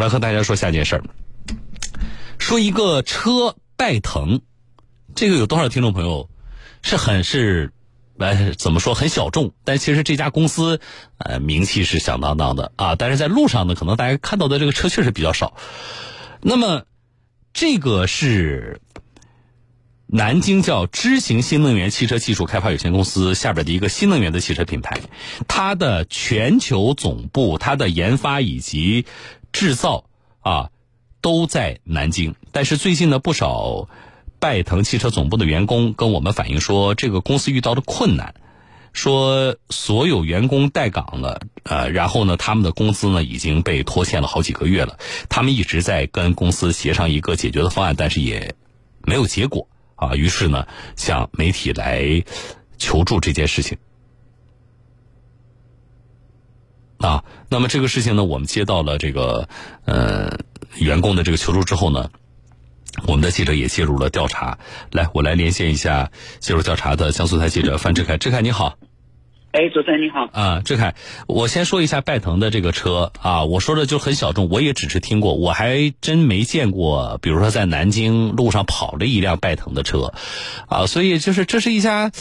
来和大家说下件事儿，说一个车拜腾，这个有多少听众朋友是很是，呃，怎么说很小众，但其实这家公司呃名气是响当当的啊。但是在路上呢，可能大家看到的这个车确实比较少。那么这个是南京叫知行新能源汽车技术开发有限公司下边的一个新能源的汽车品牌，它的全球总部、它的研发以及制造啊，都在南京。但是最近呢，不少拜腾汽车总部的员工跟我们反映说，这个公司遇到的困难，说所有员工待岗了，呃，然后呢，他们的工资呢已经被拖欠了好几个月了。他们一直在跟公司协商一个解决的方案，但是也没有结果啊。于是呢，向媒体来求助这件事情。啊，那么这个事情呢，我们接到了这个呃员工的这个求助之后呢，我们的记者也介入了调查。来，我来连线一下介入调查的江苏台记者范志凯。志凯你好。哎，主持人你好。啊，志凯，我先说一下拜腾的这个车啊，我说的就很小众，我也只是听过，我还真没见过，比如说在南京路上跑了一辆拜腾的车，啊，所以就是这是一家，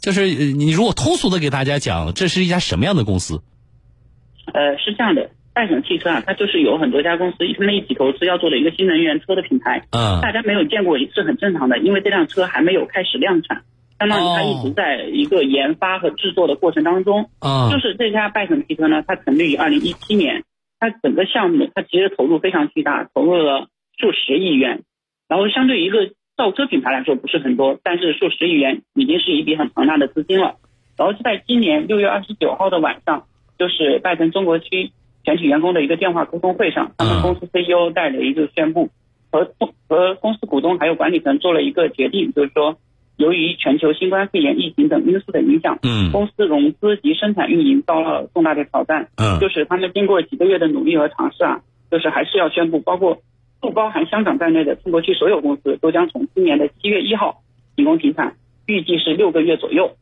就是你如果通俗的给大家讲，这是一家什么样的公司？呃，是这样的，拜腾汽车啊，它就是有很多家公司，他们一起投资要做的一个新能源车的品牌。嗯，大家没有见过是很正常的，因为这辆车还没有开始量产，相当于它一直在一个研发和制作的过程当中。啊，就是这家拜腾汽车呢，它成立于二零一七年，它整个项目它其实投入非常巨大，投入了数十亿元，然后相对于一个造车品牌来说不是很多，但是数十亿元已经是一笔很庞大的资金了。然后就在今年六月二十九号的晚上。就是拜腾中国区全体员工的一个电话沟通会上，他们公司 CEO 戴雷就宣布，和和公司股东还有管理层做了一个决定，就是说，由于全球新冠肺炎疫情等因素的影响，嗯，公司融资及生产运营遭到重大的挑战，嗯，就是他们经过几个月的努力和尝试啊，就是还是要宣布，包括不包含香港在内的中国区所有公司都将从今年的七月一号停工停产，预计是六个月左右。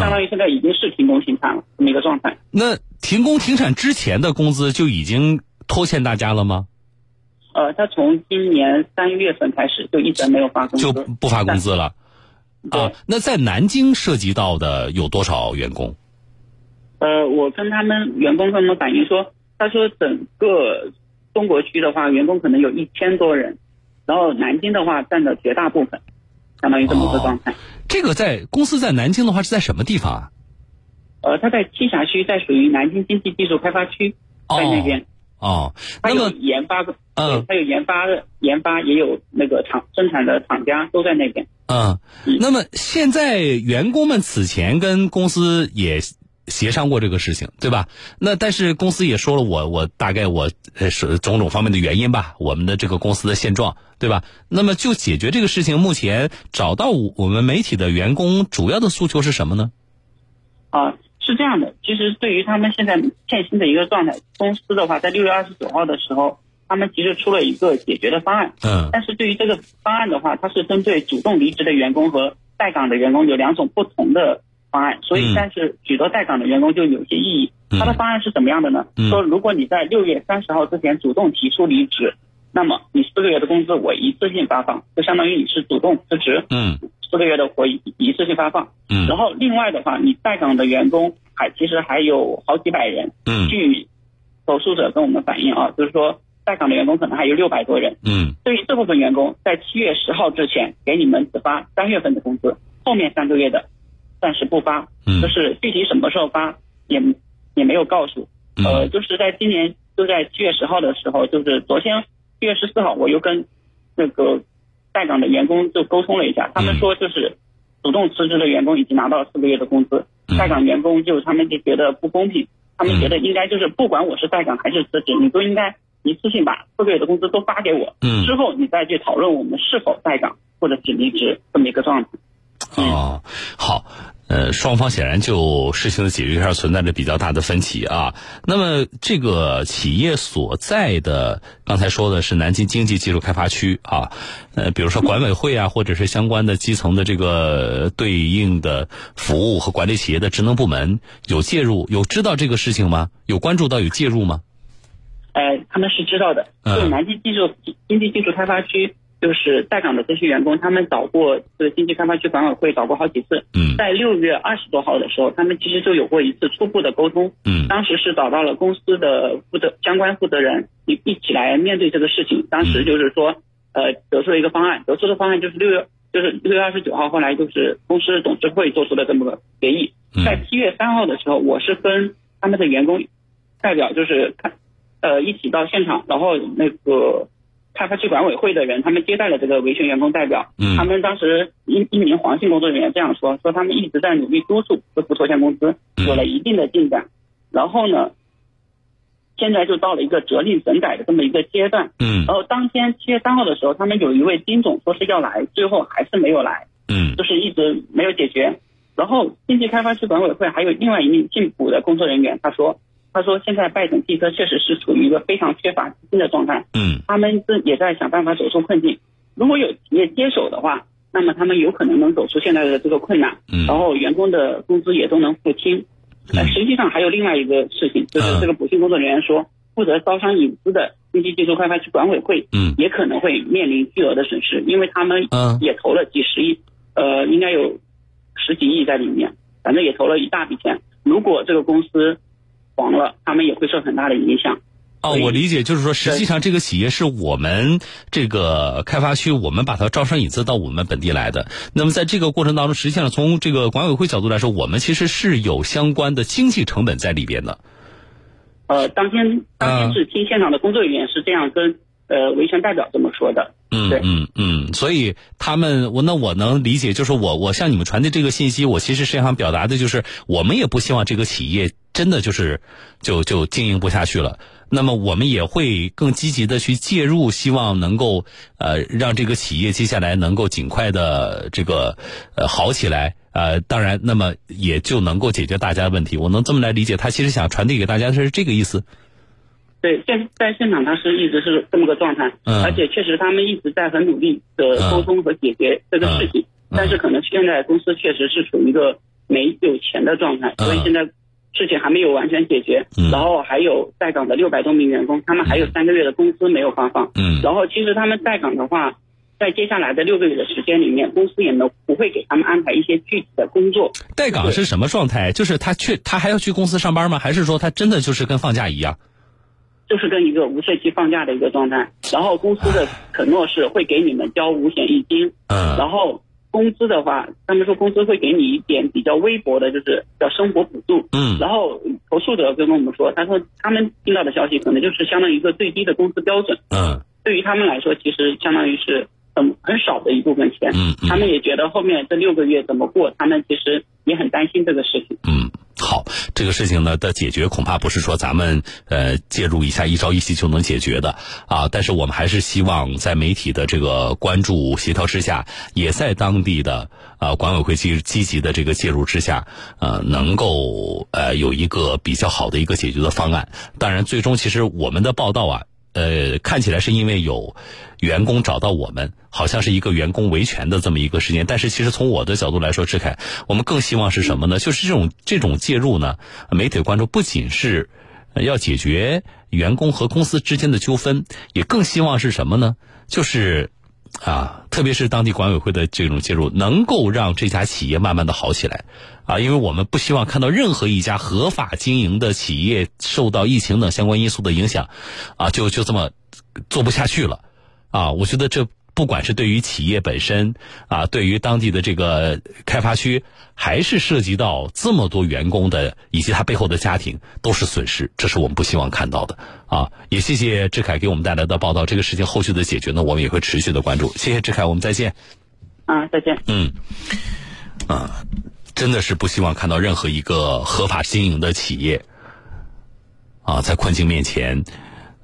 相当于现在已经是停工停产了这么一个状态。那停工停产之前的工资就已经拖欠大家了吗？呃，他从今年三月份开始就一直没有发工资，就不发工资了。啊，那在南京涉及到的有多少员工？呃，我跟他们员工他们反映说，他说整个中国区的话，员工可能有一千多人，然后南京的话占了绝大部分，相当于这么个状态。这个在公司在南京的话是在什么地方啊？呃，它在栖霞区，在属于南京经济技术开发区，在那边。哦，它有研发的，嗯，它有研发的研发，也有那个厂生产的厂家都在那边。嗯，那么现在员工们此前跟公司也。协商过这个事情，对吧？那但是公司也说了，我我大概我呃是种种方面的原因吧，我们的这个公司的现状，对吧？那么就解决这个事情，目前找到我们媒体的员工主要的诉求是什么呢？啊，是这样的，其实对于他们现在欠薪的一个状态，公司的话在六月二十九号的时候，他们其实出了一个解决的方案。嗯。但是对于这个方案的话，它是针对主动离职的员工和在岗的员工有两种不同的。方案，所以但是许多在岗的员工就有些异议。他的方案是怎么样的呢？说如果你在六月三十号之前主动提出离职，那么你四个月的工资我一次性发放，就相当于你是主动辞职。嗯，四个月的活一一次性发放。嗯，然后另外的话，你在岗的员工还其实还有好几百人。嗯，据投诉者跟我们反映啊，就是说在岗的员工可能还有六百多人。嗯，对于这部分员工，在七月十号之前给你们只发三月份的工资，后面三个月的。暂时不发，就是具体什么时候发也也没有告诉。呃，就是在今年就在七月十号的时候，就是昨天七月十四号，我又跟那个在岗的员工就沟通了一下，他们说就是主动辞职的员工已经拿到了四个月的工资，在岗员工就他们就觉得不公平，他们觉得应该就是不管我是在岗还是辞职，你都应该一次性把四个月的工资都发给我，之后你再去讨论我们是否在岗或者是离职这么一个状态。哦，好，呃，双方显然就事情的解决上存在着比较大的分歧啊。那么，这个企业所在的刚才说的是南京经济技术开发区啊，呃，比如说管委会啊，或者是相关的基层的这个对应的服务和管理企业的职能部门有介入，有知道这个事情吗？有关注到有介入吗？呃，他们是知道的。就南京技术经济技术开发区，就是在岗的这些员工，他们找过这个经济开发区管委会，找过好几次。嗯。在六月二十多号的时候，他们其实就有过一次初步的沟通。嗯。当时是找到了公司的负责相关负责人，一一起来面对这个事情。当时就是说，呃，得出了一个方案，得出的方案就是六月，就是六月二十九号，后来就是公司董事会做出的这么个决议。在七月三号的时候，我是跟他们的员工代表，就是看。呃，一起到现场，然后那个开发区管委会的人，他们接待了这个维权员工代表。嗯。他们当时一一名黄姓工作人员这样说：说他们一直在努力督促这不拖欠工资，有了一定的进展。然后呢，现在就到了一个责令整改的这么一个阶段。嗯。然后当天七月三号的时候，他们有一位丁总说是要来，最后还是没有来。嗯。就是一直没有解决。然后经济开发区管委会还有另外一名进补的工作人员，他说。他说：“现在拜诊汽车确实是处于一个非常缺乏资金的状态。嗯，他们是也在想办法走出困境。如果有企业接手的话，那么他们有可能能走出现在的这个困难。嗯，然后员工的工资也都能付清。嗯，实际上还有另外一个事情，就是这个补薪工作人员说，负责招商引资的经济技术开发区管委会，嗯，也可能会面临巨额的损失，因为他们也投了几十亿，呃，应该有十几亿在里面，反正也投了一大笔钱。如果这个公司。”黄了，他们也会受很大的影响。哦，我理解，就是说，实际上这个企业是我们这个开发区，我们把它招商引资到我们本地来的。那么在这个过程当中，实际上从这个管委会角度来说，我们其实是有相关的经济成本在里边的。呃，当天当天是听现场的工作人员是这样跟呃维权代表这么说的。嗯嗯嗯，所以他们我那我能理解，就是我我向你们传递这个信息，我其实是想表达的就是，我们也不希望这个企业真的就是就就经营不下去了。那么我们也会更积极的去介入，希望能够呃让这个企业接下来能够尽快的这个呃好起来。呃，当然，那么也就能够解决大家的问题。我能这么来理解，他其实想传递给大家的是这个意思。对，现在现场他是一直是这么个状态，而且确实他们一直在很努力的沟通和解决这个事情，但是可能现在公司确实是处于一个没有钱的状态，所以现在事情还没有完全解决。然后还有在岗的六百多名员工，他们还有三个月的工资没有发放。嗯，然后其实他们在岗的话，在接下来的六个月的时间里面，公司也能不会给他们安排一些具体的工作。在岗是什么状态？就是他去他还要去公司上班吗？还是说他真的就是跟放假一样？就是跟一个无税期放假的一个状态，然后公司的承诺是会给你们交五险一金，嗯，然后工资的话，他们说公司会给你一点比较微薄的，就是叫生活补助，嗯，然后投诉者就跟我们说，他说他们听到的消息可能就是相当于一个最低的工资标准，嗯，对于他们来说，其实相当于是很很少的一部分钱，嗯，他们也觉得后面这六个月怎么过，他们其实也很担心这个事情，嗯。好，这个事情呢的解决恐怕不是说咱们呃介入一下一朝一夕就能解决的啊。但是我们还是希望在媒体的这个关注协调之下，也在当地的啊管委会积积极的这个介入之下，呃能够呃有一个比较好的一个解决的方案。当然，最终其实我们的报道啊。呃，看起来是因为有员工找到我们，好像是一个员工维权的这么一个事件。但是其实从我的角度来说，志凯，我们更希望是什么呢？就是这种这种介入呢，媒体关注不仅是要解决员工和公司之间的纠纷，也更希望是什么呢？就是啊，特别是当地管委会的这种介入，能够让这家企业慢慢的好起来。啊，因为我们不希望看到任何一家合法经营的企业受到疫情等相关因素的影响，啊，就就这么做不下去了，啊，我觉得这不管是对于企业本身，啊，对于当地的这个开发区，还是涉及到这么多员工的以及他背后的家庭，都是损失，这是我们不希望看到的，啊，也谢谢志凯给我们带来的报道，这个事情后续的解决呢，我们也会持续的关注，谢谢志凯，我们再见。啊，再见。嗯，啊。真的是不希望看到任何一个合法经营的企业啊，在困境面前，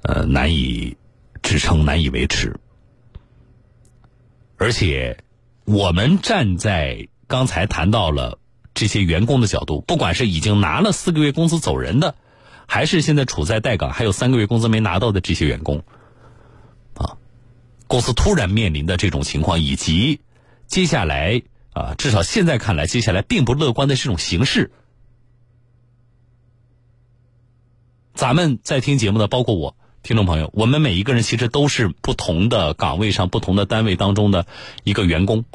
呃，难以支撑、难以维持。而且，我们站在刚才谈到了这些员工的角度，不管是已经拿了四个月工资走人的，还是现在处在待岗还有三个月工资没拿到的这些员工，啊，公司突然面临的这种情况，以及接下来。啊，至少现在看来，接下来并不乐观的这种形势。咱们在听节目的，包括我，听众朋友，我们每一个人其实都是不同的岗位上、不同的单位当中的一个员工，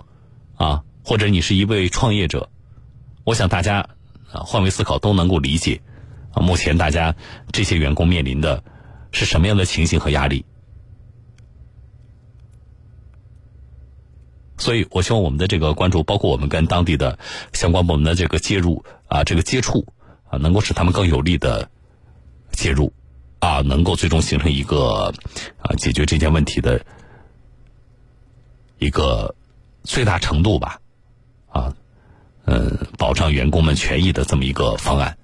啊，或者你是一位创业者。我想大家啊换位思考都能够理解，啊，目前大家这些员工面临的是什么样的情形和压力。所以，我希望我们的这个关注，包括我们跟当地的相关部门的这个介入啊，这个接触啊，能够使他们更有力的介入啊，能够最终形成一个啊解决这件问题的一个最大程度吧啊，嗯，保障员工们权益的这么一个方案。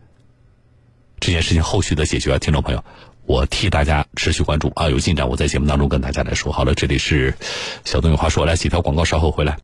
这件事情后续的解决，听众朋友。我替大家持续关注啊，有进展我在节目当中跟大家来说。好了，这里是小东有话说，来几条广告，稍后回来。